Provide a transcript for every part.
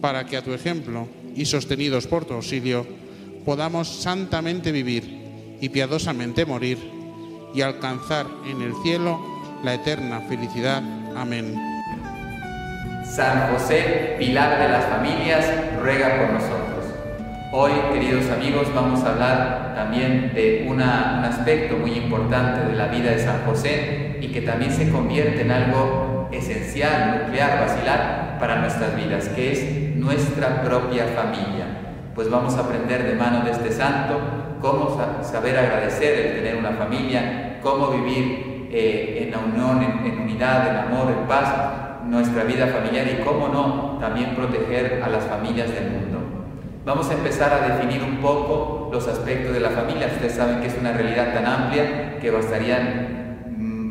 para que a tu ejemplo y sostenidos por tu auxilio, podamos santamente vivir y piadosamente morir y alcanzar en el cielo la eterna felicidad. Amén. San José, pilar de las familias, ruega por nosotros. Hoy, queridos amigos, vamos a hablar también de un aspecto muy importante de la vida de San José y que también se convierte en algo esencial, nuclear, basilar para nuestras vidas, que es nuestra propia familia. Pues vamos a aprender de mano de este santo cómo saber agradecer el tener una familia, cómo vivir eh, en la unión, en unidad, en amor, en paz, nuestra vida familiar y, cómo no, también proteger a las familias del mundo. Vamos a empezar a definir un poco los aspectos de la familia. Ustedes saben que es una realidad tan amplia que bastarían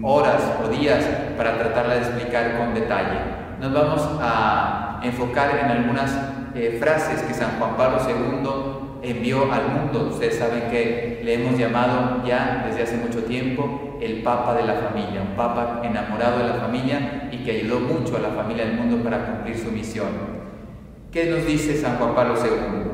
horas o días para tratarla de explicar con detalle. Nos vamos a enfocar en algunas eh, frases que San Juan Pablo II envió al mundo. Ustedes saben que le hemos llamado ya desde hace mucho tiempo el Papa de la familia, un Papa enamorado de la familia y que ayudó mucho a la familia del mundo para cumplir su misión. ¿Qué nos dice San Juan Pablo II?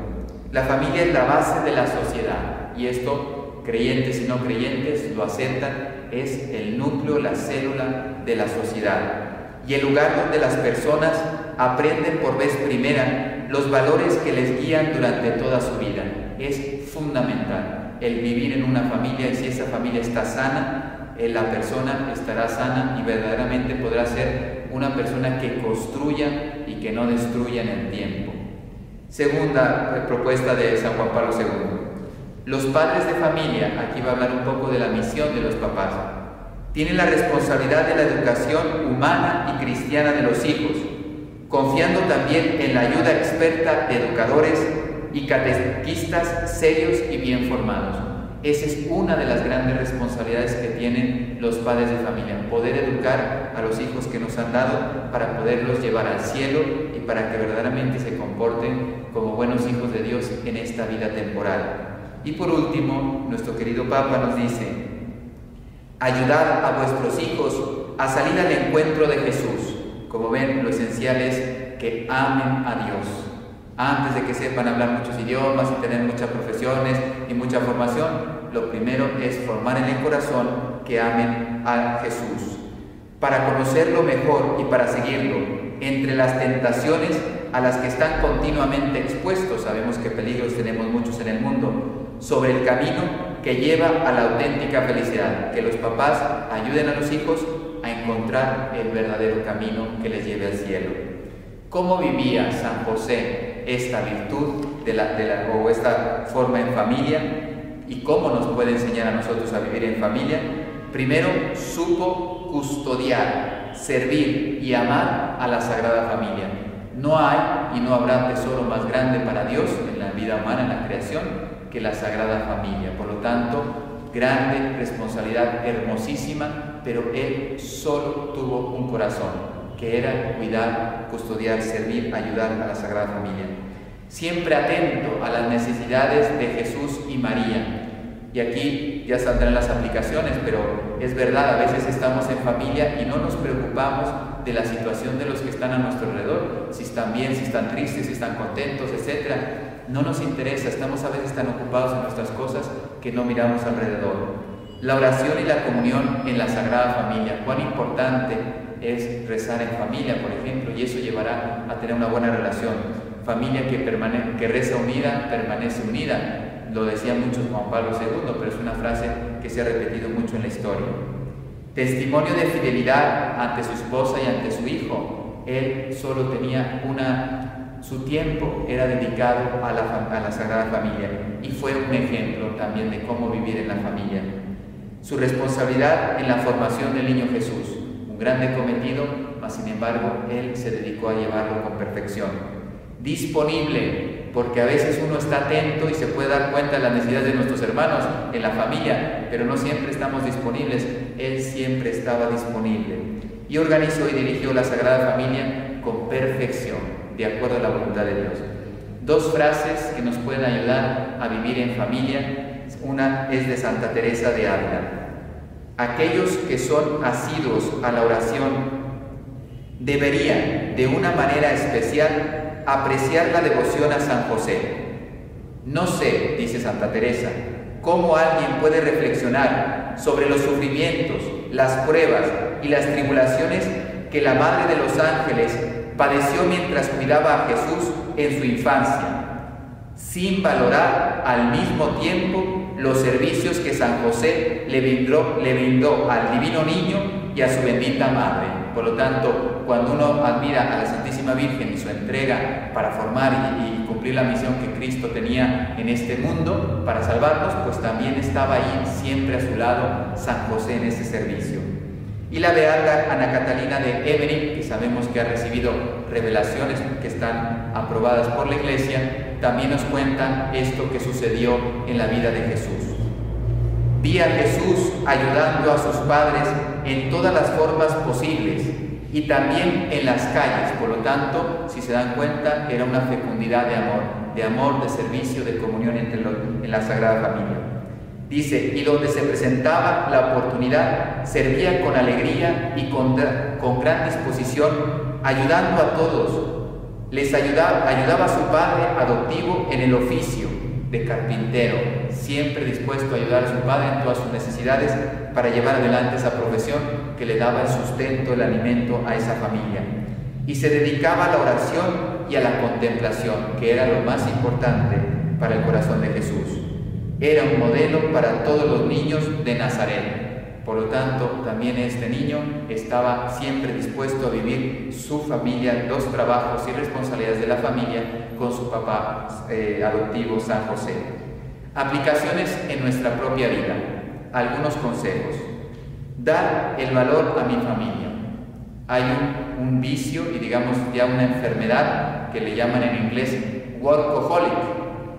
La familia es la base de la sociedad y esto, creyentes y no creyentes lo aceptan, es el núcleo, la célula de la sociedad y el lugar donde las personas aprenden por vez primera los valores que les guían durante toda su vida. Es fundamental el vivir en una familia y si esa familia está sana, eh, la persona estará sana y verdaderamente podrá ser una persona que construya y que no destruya en el tiempo. Segunda eh, propuesta de San Juan Pablo II. Los padres de familia, aquí va a hablar un poco de la misión de los papás, tienen la responsabilidad de la educación humana y cristiana de los hijos confiando también en la ayuda experta de educadores y catequistas serios y bien formados. Esa es una de las grandes responsabilidades que tienen los padres de familia, poder educar a los hijos que nos han dado para poderlos llevar al cielo y para que verdaderamente se comporten como buenos hijos de Dios en esta vida temporal. Y por último, nuestro querido Papa nos dice, ayudar a vuestros hijos a salir al encuentro de Jesús como ven, lo esencial es que amen a Dios. Antes de que sepan hablar muchos idiomas y tener muchas profesiones y mucha formación, lo primero es formar en el corazón que amen a Jesús. Para conocerlo mejor y para seguirlo, entre las tentaciones a las que están continuamente expuestos, sabemos que peligros tenemos muchos en el mundo, sobre el camino que lleva a la auténtica felicidad, que los papás ayuden a los hijos a encontrar el verdadero camino que les lleve al cielo. ¿Cómo vivía San José esta virtud de la, de la, o esta forma en familia? ¿Y cómo nos puede enseñar a nosotros a vivir en familia? Primero, supo custodiar, servir y amar a la Sagrada Familia. No hay y no habrá tesoro más grande para Dios en la vida humana, en la creación, que la Sagrada Familia. Por lo tanto, grande responsabilidad, hermosísima, pero él solo tuvo un corazón, que era cuidar, custodiar, servir, ayudar a la Sagrada Familia. Siempre atento a las necesidades de Jesús y María. Y aquí ya saldrán las aplicaciones, pero es verdad, a veces estamos en familia y no nos preocupamos de la situación de los que están a nuestro alrededor, si están bien, si están tristes, si están contentos, etc. No nos interesa, estamos a veces tan ocupados en nuestras cosas que no miramos alrededor. La oración y la comunión en la Sagrada Familia, cuán importante es rezar en familia, por ejemplo, y eso llevará a tener una buena relación. Familia que, reza unida, permanece unida, lo decía mucho Juan Pablo II, pero es una frase que se ha repetido mucho en la historia. Testimonio de fidelidad ante su esposa y ante su hijo. Él solo tenía una, su tiempo era dedicado a la, a la Sagrada Familia y fue un ejemplo también de cómo vivir en la familia. Su responsabilidad en la formación del niño Jesús, un grande cometido, mas sin embargo él se dedicó a llevarlo con perfección. Disponible porque a veces uno está atento y se puede dar cuenta de las necesidades de nuestros hermanos en la familia, pero no siempre estamos disponibles. Él siempre estaba disponible. Y organizó y dirigió la Sagrada Familia con perfección, de acuerdo a la voluntad de Dios. Dos frases que nos pueden ayudar a vivir en familia. Una es de Santa Teresa de Ávila. Aquellos que son asiduos a la oración deberían, de una manera especial, apreciar la devoción a San José. No sé, dice Santa Teresa, cómo alguien puede reflexionar sobre los sufrimientos, las pruebas y las tribulaciones que la Madre de los Ángeles padeció mientras cuidaba a Jesús en su infancia, sin valorar al mismo tiempo los servicios que San José le brindó, le al divino niño y a su bendita Madre. Por lo tanto, cuando uno admira a la Santísima Virgen y su entrega para formar y, cumplir la misión que Cristo tenía en este mundo para salvarnos, pues también estaba ahí siempre a su lado San José en ese servicio. Y la beata Ana Catalina de Everett, que sabemos que ha recibido revelaciones que están aprobadas por la Iglesia, también nos cuenta esto que sucedió en la vida de Jesús. Vi a Jesús ayudando a sus padres en todas las formas posibles y también en las calles. Por lo tanto, si se dan cuenta, era una fecundidad de amor, de amor, de servicio, de comunión entre en la Sagrada Familia. Dice, y donde se presentaba la oportunidad, servía con alegría y con, con gran disposición, ayudando a todos. Les ayudaba, ayudaba a su padre adoptivo en el oficio de carpintero, siempre dispuesto a ayudar a su padre en todas sus necesidades para llevar adelante esa profesión que le daba el sustento, el alimento a esa familia. Y se dedicaba a la oración y a la contemplación, que era lo más importante para el corazón de Jesús. Era un modelo para todos los niños de Nazaret. Por lo tanto, también este niño estaba siempre dispuesto a vivir su familia, los trabajos y responsabilidades de la familia con su papá eh, adoptivo San José. Aplicaciones en nuestra propia vida. Algunos consejos. Dar el valor a mi familia. Hay un, un vicio y digamos ya una enfermedad que le llaman en inglés workaholic.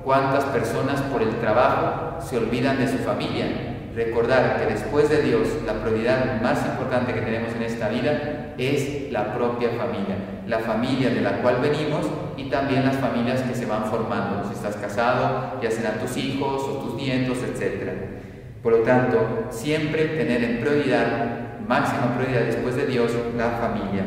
¿Cuántas personas por el trabajo se olvidan de su familia? recordar que después de Dios la prioridad más importante que tenemos en esta vida es la propia familia, la familia de la cual venimos y también las familias que se van formando. Si estás casado, ya serán tus hijos o tus nietos, etc. Por lo tanto, siempre tener en prioridad, máxima prioridad después de Dios, la familia.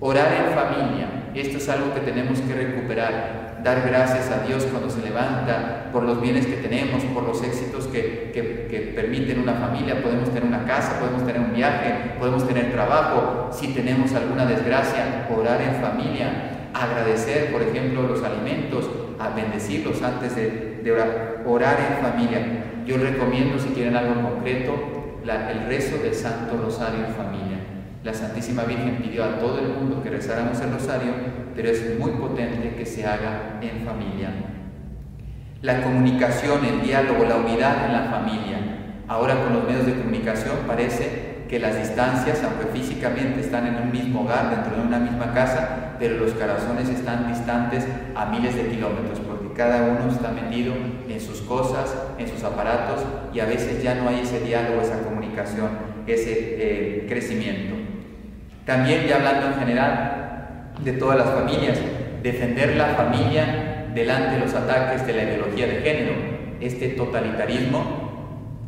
Orar en familia, esto es algo que tenemos que recuperar dar gracias a Dios cuando se levanta por los bienes que tenemos, por los éxitos que, que, permiten una familia. Podemos tener una casa, podemos tener un viaje, podemos tener trabajo. Si tenemos alguna desgracia, orar en familia, agradecer, por ejemplo, los alimentos, a bendecirlos antes de, de orar, orar en familia. Yo recomiendo, si quieren algo concreto, el rezo del Santo Rosario en familia. La Santísima Virgen pidió a todo el mundo que rezáramos el rosario, pero es muy potente que se haga en familia. La comunicación, el diálogo, la unidad en la familia. Ahora con los medios de comunicación parece que las distancias, aunque físicamente están en un mismo hogar, dentro de una misma casa, pero los corazones están distantes a miles de kilómetros, porque cada uno está metido en sus cosas, en sus aparatos, y a veces ya no hay ese diálogo, esa comunicación, ese eh, crecimiento. También ya hablando en general de todas las familias, defender la familia delante de los ataques de la ideología de género. Este totalitarismo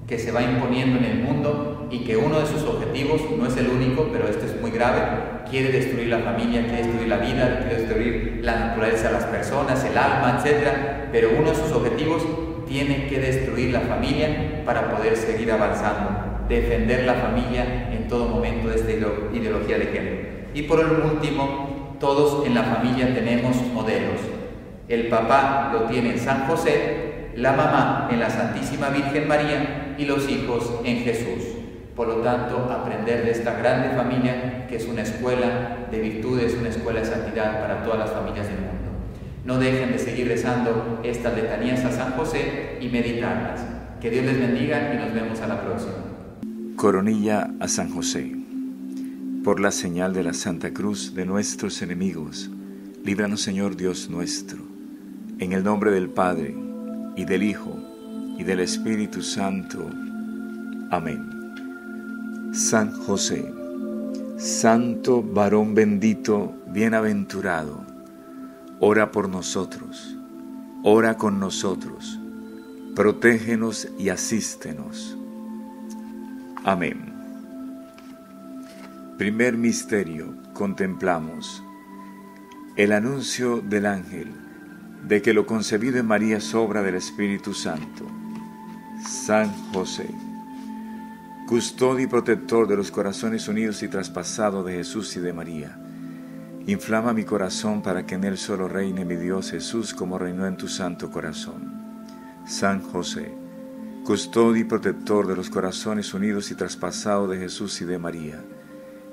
que se va imponiendo en el mundo y que uno de sus objetivos, no es el único, pero esto es muy grave, quiere destruir la familia, quiere destruir la vida, quiere destruir la naturaleza las personas, el alma, etc. Pero uno de sus objetivos tiene que destruir la familia para poder seguir avanzando, defender la familia en todo momento de esta ideología de género. Y por último, todos en la familia tenemos modelos. El papá lo tiene en San José, la mamá en la Santísima Virgen María y los hijos en Jesús. Por lo tanto, aprender de esta grande familia, que es una escuela de virtudes, una escuela de santidad para todas las familias del mundo. No dejen de seguir rezando estas letanías a San José y meditarlas. Que Dios les bendiga y nos vemos a la próxima. Coronilla a San José. Por la señal de la Santa Cruz de nuestros enemigos, líbranos Señor Dios nuestro. En el nombre del Padre, y del Hijo, y del Espíritu Santo. Amén. San José, Santo varón bendito, bienaventurado, ora por nosotros, ora con nosotros, protégenos y asístenos. Amén. Primer misterio, contemplamos el anuncio del ángel de que lo concebido en María es obra del Espíritu Santo. San José, custodio y protector de los corazones unidos y traspasados de Jesús y de María Inflama mi corazón para que en él solo reine mi Dios Jesús como reinó en tu santo corazón. San José, custodio y protector de los corazones unidos y traspasados de Jesús y de María,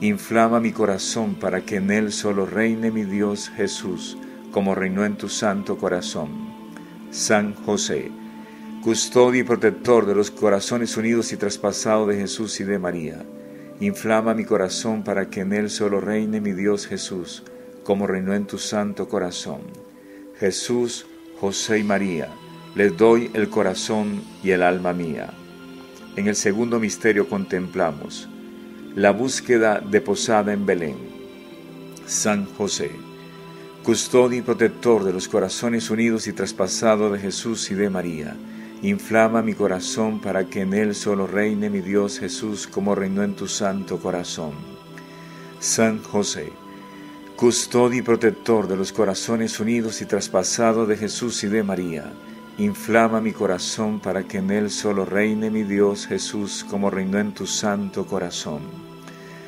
inflama mi corazón para que en él solo reine mi Dios Jesús, como reinó en tu santo corazón. San José, custodio y protector de los corazones unidos y traspasados de Jesús y de María, inflama mi corazón para que en él solo reine mi Dios Jesús, como reinó en tu santo corazón. Jesús, José y María, les doy el corazón y el alma mía. En el segundo misterio contemplamos la búsqueda de posada en Belén. San José, custodio y protector de los corazones unidos y traspasados de Jesús y de María, inflama mi corazón para que en él solo reine mi Dios Jesús como reinó en tu santo corazón. San José, custodio y protector de los corazones unidos y traspasados de Jesús y de María, Inflama mi corazón para que en él solo reine mi Dios Jesús como reinó en tu santo corazón.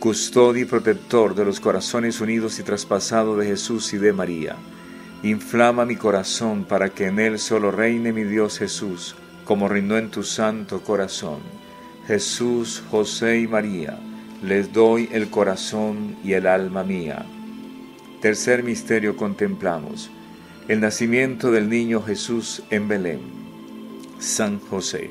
custodio y protector de los corazones unidos y traspasados de Jesús y de María, inflama mi corazón para que en él solo reine mi Dios Jesús, como reinó en tu santo corazón. Jesús, José y María, les doy el corazón y el alma mía. Tercer misterio contemplamos el nacimiento del niño Jesús en Belén. San José,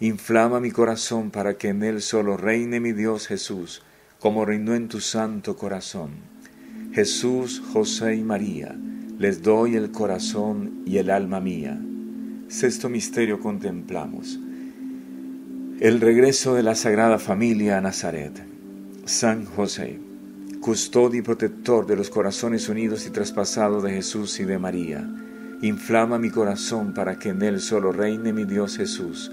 inflama mi corazón para que en él solo reine mi Dios Jesús, como reinó en tu santo corazón. Jesús, José y María, les doy el corazón y el alma mía. Sexto misterio contemplamos el regreso de la Sagrada Familia a Nazaret. San José, custodio y protector de los corazones unidos y traspasados de Jesús y de María, inflama mi corazón para que en él solo reine mi Dios Jesús,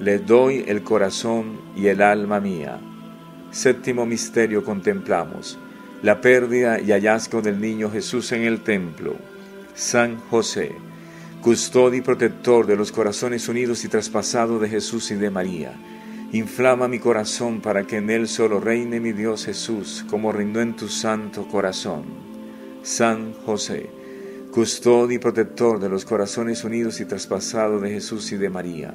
le doy el corazón y el alma mía. Séptimo misterio contemplamos, la pérdida y hallazgo del niño Jesús en el templo. San José, custodio y protector de los corazones unidos y traspasados de Jesús y de María. Inflama mi corazón para que en él solo reine mi Dios Jesús, como reinó en tu santo corazón. San José, custodio y protector de los corazones unidos y traspasados de Jesús y de María.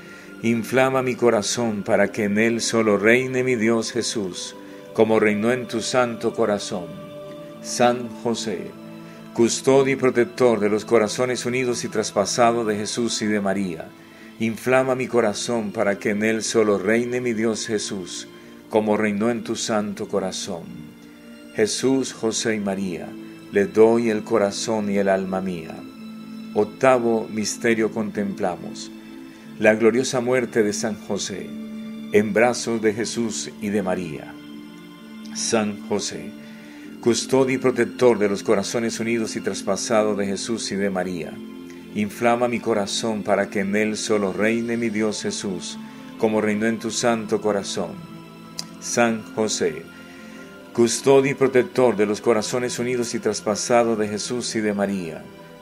inflama mi corazón para que en él solo reine mi Dios Jesús, como reinó en tu santo corazón. San José, custodio y protector de los corazones unidos y traspasados de Jesús y de María, inflama mi corazón para que en él solo reine mi Dios Jesús, como reinó en tu santo corazón. Jesús, José y María, le doy el corazón y el alma mía. Octavo misterio contemplamos, la gloriosa muerte de San José, en brazos de Jesús y de María. San José, custodio y protector de los corazones unidos y traspasados de Jesús y de María. Inflama mi corazón para que en él solo reine mi Dios Jesús, como reinó en tu santo corazón. San José, custodio y protector de los corazones unidos y traspasados de Jesús y de María.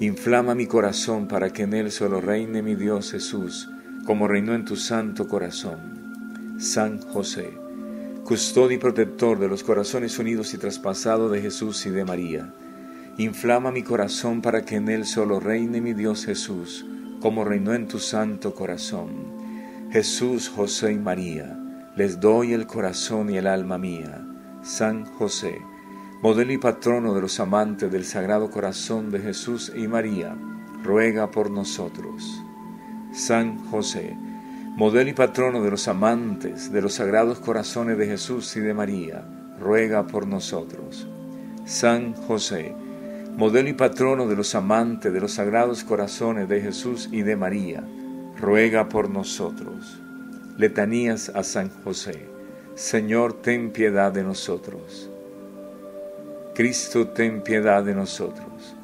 inflama mi corazón para que en él solo reine mi Dios Jesús, como reinó en tu santo corazón. San José, custodio y protector de los corazones unidos y traspasados de Jesús y de María, inflama mi corazón para que en él solo reine mi Dios Jesús, como reinó en tu santo corazón. Jesús, José y María, les doy el corazón y el alma mía. San José, modelo y patrono de los amantes del Sagrado Corazón de Jesús y María, ruega por nosotros. San José, modelo y patrono de los amantes de los sagrados corazones de Jesús y de María, ruega por nosotros. San José, modelo y patrono de los amantes de los sagrados corazones de Jesús y de María, ruega por nosotros. Letanías a San José. Señor, ten piedad de nosotros. Cristo, ten piedad de nosotros.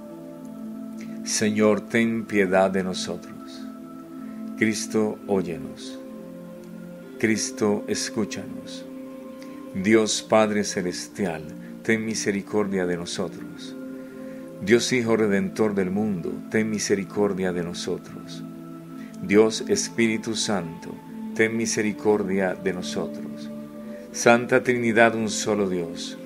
Señor, ten piedad de nosotros. Cristo, óyenos. Cristo, escúchanos. Dios Padre Celestial, ten misericordia de nosotros. Dios Hijo Redentor del mundo, ten misericordia de nosotros. Dios Espíritu Santo, ten misericordia de nosotros. Santa Trinidad, un solo Dios,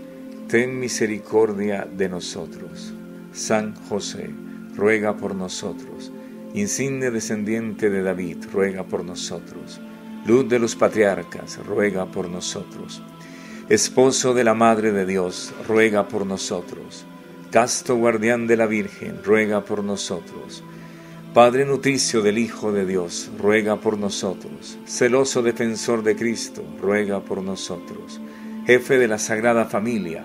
ten misericordia de nosotros. San José, ruega por nosotros insigne descendiente de David, ruega por nosotros. Luz de los patriarcas, ruega por nosotros. Esposo de la Madre de Dios, ruega por nosotros. Casto guardián de la Virgen, ruega por nosotros. Padre nutricio del Hijo de Dios, ruega por nosotros. Celoso defensor de Cristo, ruega por nosotros. Jefe de la Sagrada Familia,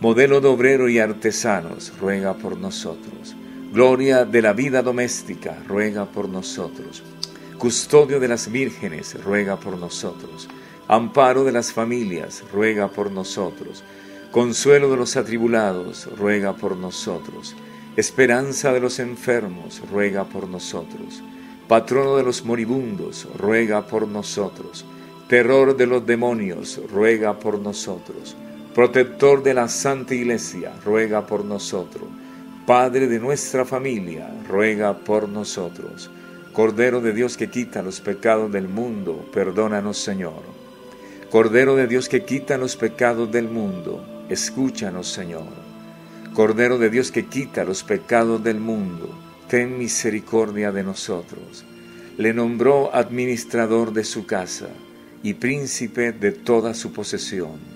Modelo de obrero y artesanos, ruega por nosotros Gloria de la vida doméstica, ruega por nosotros. Custodio de las vírgenes, ruega por nosotros. Amparo de las familias, ruega por nosotros. Consuelo de los atribulados, ruega por nosotros. Esperanza de los enfermos, ruega por nosotros. Patrono de los moribundos, ruega por nosotros. Terror de los demonios, ruega por nosotros. Protector de la Santa Iglesia, ruega por nosotros Padre de nuestra familia, ruega por nosotros. Cordero de Dios que quita los pecados del mundo, perdónanos Señor. Cordero de Dios que quita los pecados del mundo, escúchanos Señor. Cordero de Dios que quita los pecados del mundo, ten misericordia de nosotros. Le nombró administrador de su casa y príncipe de toda su posesión.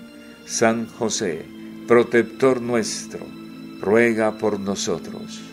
San José, protector nuestro, ruega por nosotros.